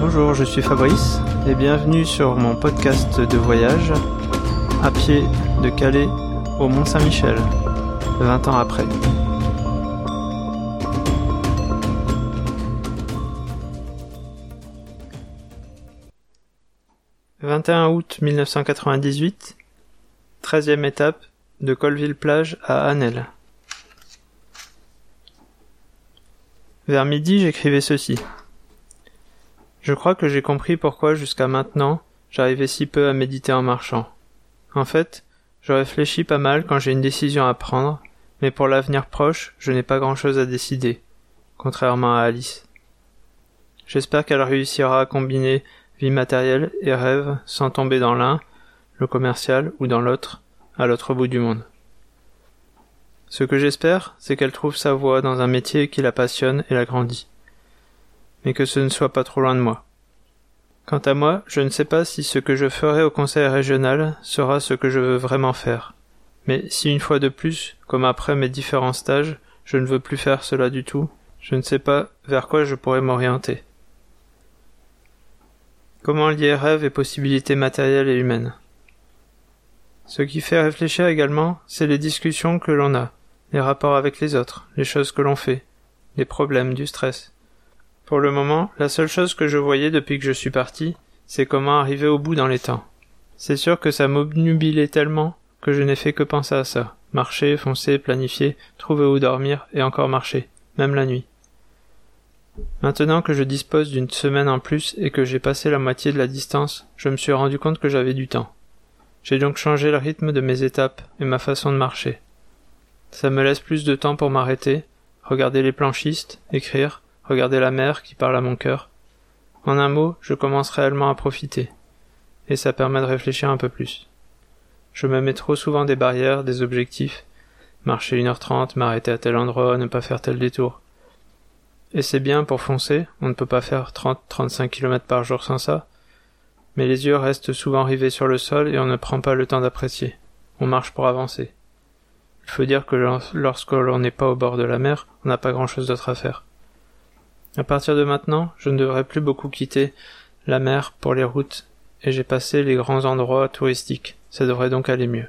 Bonjour, je suis Fabrice et bienvenue sur mon podcast de voyage à pied de Calais au Mont Saint-Michel, 20 ans après. « 21 août 1998, 13e étape de Colville-Plage à Annelle. Vers midi, j'écrivais ceci. Je crois que j'ai compris pourquoi jusqu'à maintenant j'arrivais si peu à méditer en marchant. En fait, je réfléchis pas mal quand j'ai une décision à prendre, mais pour l'avenir proche, je n'ai pas grand chose à décider, contrairement à Alice. J'espère qu'elle réussira à combiner vie matérielle et rêve sans tomber dans l'un, le commercial, ou dans l'autre, à l'autre bout du monde. Ce que j'espère, c'est qu'elle trouve sa voie dans un métier qui la passionne et la grandit mais que ce ne soit pas trop loin de moi. Quant à moi, je ne sais pas si ce que je ferai au conseil régional sera ce que je veux vraiment faire. Mais si une fois de plus, comme après mes différents stages, je ne veux plus faire cela du tout, je ne sais pas vers quoi je pourrais m'orienter. Comment lier rêve et possibilités matérielles et humaines? Ce qui fait réfléchir également, c'est les discussions que l'on a, les rapports avec les autres, les choses que l'on fait, les problèmes du stress. Pour le moment, la seule chose que je voyais depuis que je suis parti, c'est comment arriver au bout dans les temps. C'est sûr que ça m'obnubilait tellement que je n'ai fait que penser à ça. Marcher, foncer, planifier, trouver où dormir et encore marcher, même la nuit. Maintenant que je dispose d'une semaine en plus et que j'ai passé la moitié de la distance, je me suis rendu compte que j'avais du temps. J'ai donc changé le rythme de mes étapes et ma façon de marcher. Ça me laisse plus de temps pour m'arrêter, regarder les planchistes, écrire, regarder la mer qui parle à mon cœur. En un mot, je commence réellement à profiter. Et ça permet de réfléchir un peu plus. Je me mets trop souvent des barrières, des objectifs. Marcher une heure trente, m'arrêter à tel endroit, ne pas faire tel détour. Et c'est bien pour foncer, on ne peut pas faire 30-35 km par jour sans ça. Mais les yeux restent souvent rivés sur le sol et on ne prend pas le temps d'apprécier. On marche pour avancer. Il faut dire que lorsque l'on n'est pas au bord de la mer, on n'a pas grand chose d'autre à faire. À partir de maintenant, je ne devrais plus beaucoup quitter la mer pour les routes, et j'ai passé les grands endroits touristiques. Ça devrait donc aller mieux.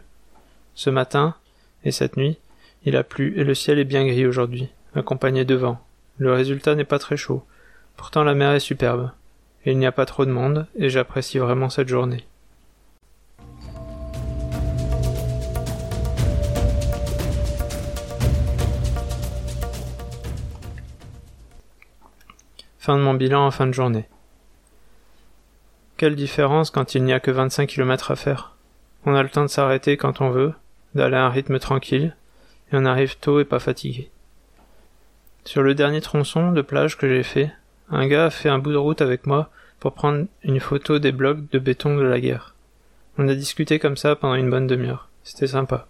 Ce matin, et cette nuit, il a plu et le ciel est bien gris aujourd'hui, accompagné de vent. Le résultat n'est pas très chaud. Pourtant la mer est superbe. Il n'y a pas trop de monde, et j'apprécie vraiment cette journée. Fin de mon bilan en fin de journée. Quelle différence quand il n'y a que 25 km à faire? On a le temps de s'arrêter quand on veut, d'aller à un rythme tranquille, et on arrive tôt et pas fatigué. Sur le dernier tronçon de plage que j'ai fait, un gars a fait un bout de route avec moi pour prendre une photo des blocs de béton de la guerre. On a discuté comme ça pendant une bonne demi-heure. C'était sympa.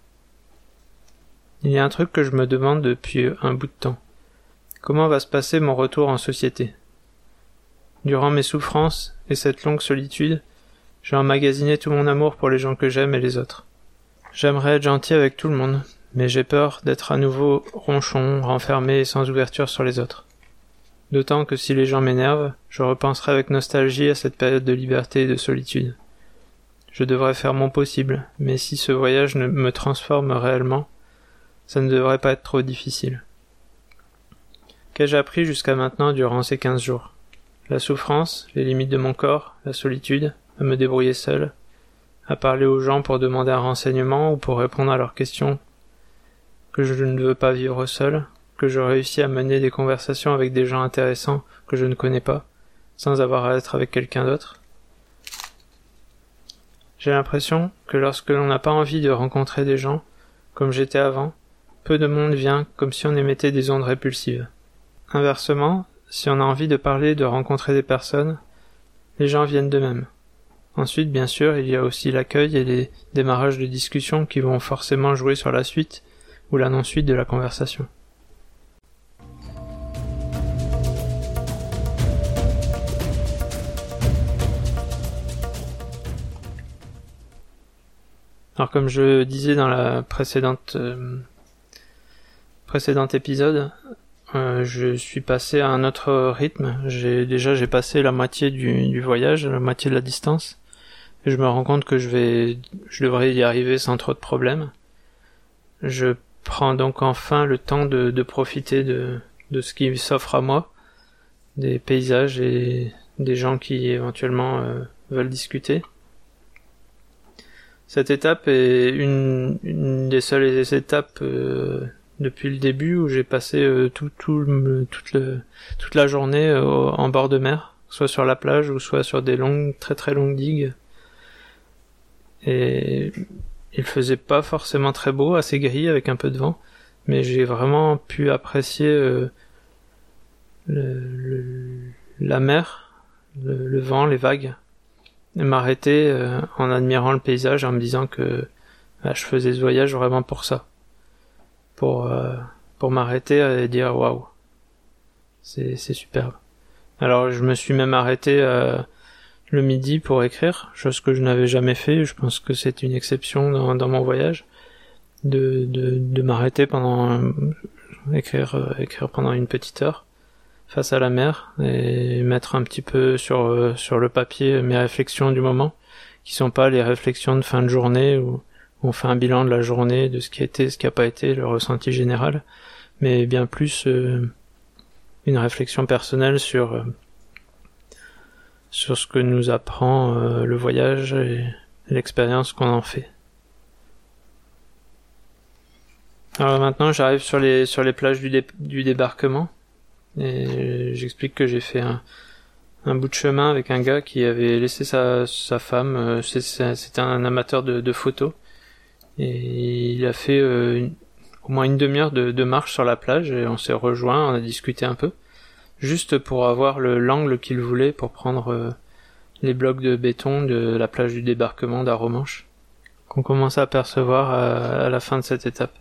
Il y a un truc que je me demande depuis un bout de temps. Comment va se passer mon retour en société? Durant mes souffrances et cette longue solitude, j'ai emmagasiné tout mon amour pour les gens que j'aime et les autres. J'aimerais être gentil avec tout le monde, mais j'ai peur d'être à nouveau ronchon, renfermé et sans ouverture sur les autres. D'autant que si les gens m'énervent, je repenserai avec nostalgie à cette période de liberté et de solitude. Je devrais faire mon possible, mais si ce voyage ne me transforme réellement, ça ne devrait pas être trop difficile. Qu'ai-je appris jusqu'à maintenant durant ces quinze jours? La souffrance, les limites de mon corps, la solitude, à me débrouiller seul, à parler aux gens pour demander un renseignement ou pour répondre à leurs questions, que je ne veux pas vivre seul, que je réussis à mener des conversations avec des gens intéressants que je ne connais pas, sans avoir à être avec quelqu'un d'autre. J'ai l'impression que lorsque l'on n'a pas envie de rencontrer des gens, comme j'étais avant, peu de monde vient comme si on émettait des ondes répulsives. Inversement, si on a envie de parler, de rencontrer des personnes, les gens viennent d'eux-mêmes. Ensuite, bien sûr, il y a aussi l'accueil et les démarrages de discussion qui vont forcément jouer sur la suite ou la non-suite de la conversation. Alors comme je disais dans la précédente euh, précédent épisode, euh, je suis passé à un autre rythme. J'ai déjà j'ai passé la moitié du, du, voyage, la moitié de la distance, je me rends compte que je vais, je devrais y arriver sans trop de problèmes. Je prends donc enfin le temps de, de profiter de, de ce qui s'offre à moi, des paysages et des gens qui éventuellement euh, veulent discuter. Cette étape est une, une des seules étapes euh, depuis le début où j'ai passé euh, tout, tout toute, toute la journée euh, en bord de mer, soit sur la plage ou soit sur des longues, très très longues digues. Et il faisait pas forcément très beau, assez gris avec un peu de vent, mais j'ai vraiment pu apprécier euh, la mer, le, vent, les vagues, et m'arrêter en admirant le paysage, en me disant que bah, je faisais ce voyage vraiment pour ça pour, euh, pour m'arrêter et dire waouh, c'est, c'est superbe. Alors je me suis même arrêté euh, le midi pour écrire, chose que je n'avais jamais fait. Je pense que c'est une exception dans, dans mon voyage de, de, de m'arrêter pendant écrire euh, écrire pendant une petite heure face à la mer et mettre un petit peu sur sur le papier mes réflexions du moment qui sont pas les réflexions de fin de journée ou on fait un bilan de la journée, de ce qui a été, ce qui n'a pas été, le ressenti général, mais bien plus euh, une réflexion personnelle sur euh, sur ce que nous apprend euh, le voyage et l'expérience qu'on en fait. Alors maintenant, j'arrive sur les sur les plages du, débarquement et j'explique que j'ai fait un, un bout de chemin avec un gars qui avait laissé sa, sa femme. C'était un amateur de, de photos et il a fait euh, au moins une demi-heure de, marche sur la plage et on s'est rejoint, on a discuté un peu, juste pour avoir le l'angle qu'il voulait pour prendre euh, les blocs de béton de la plage du débarquement d'Aromanche qu'on commence à apercevoir à, la fin de cette étape.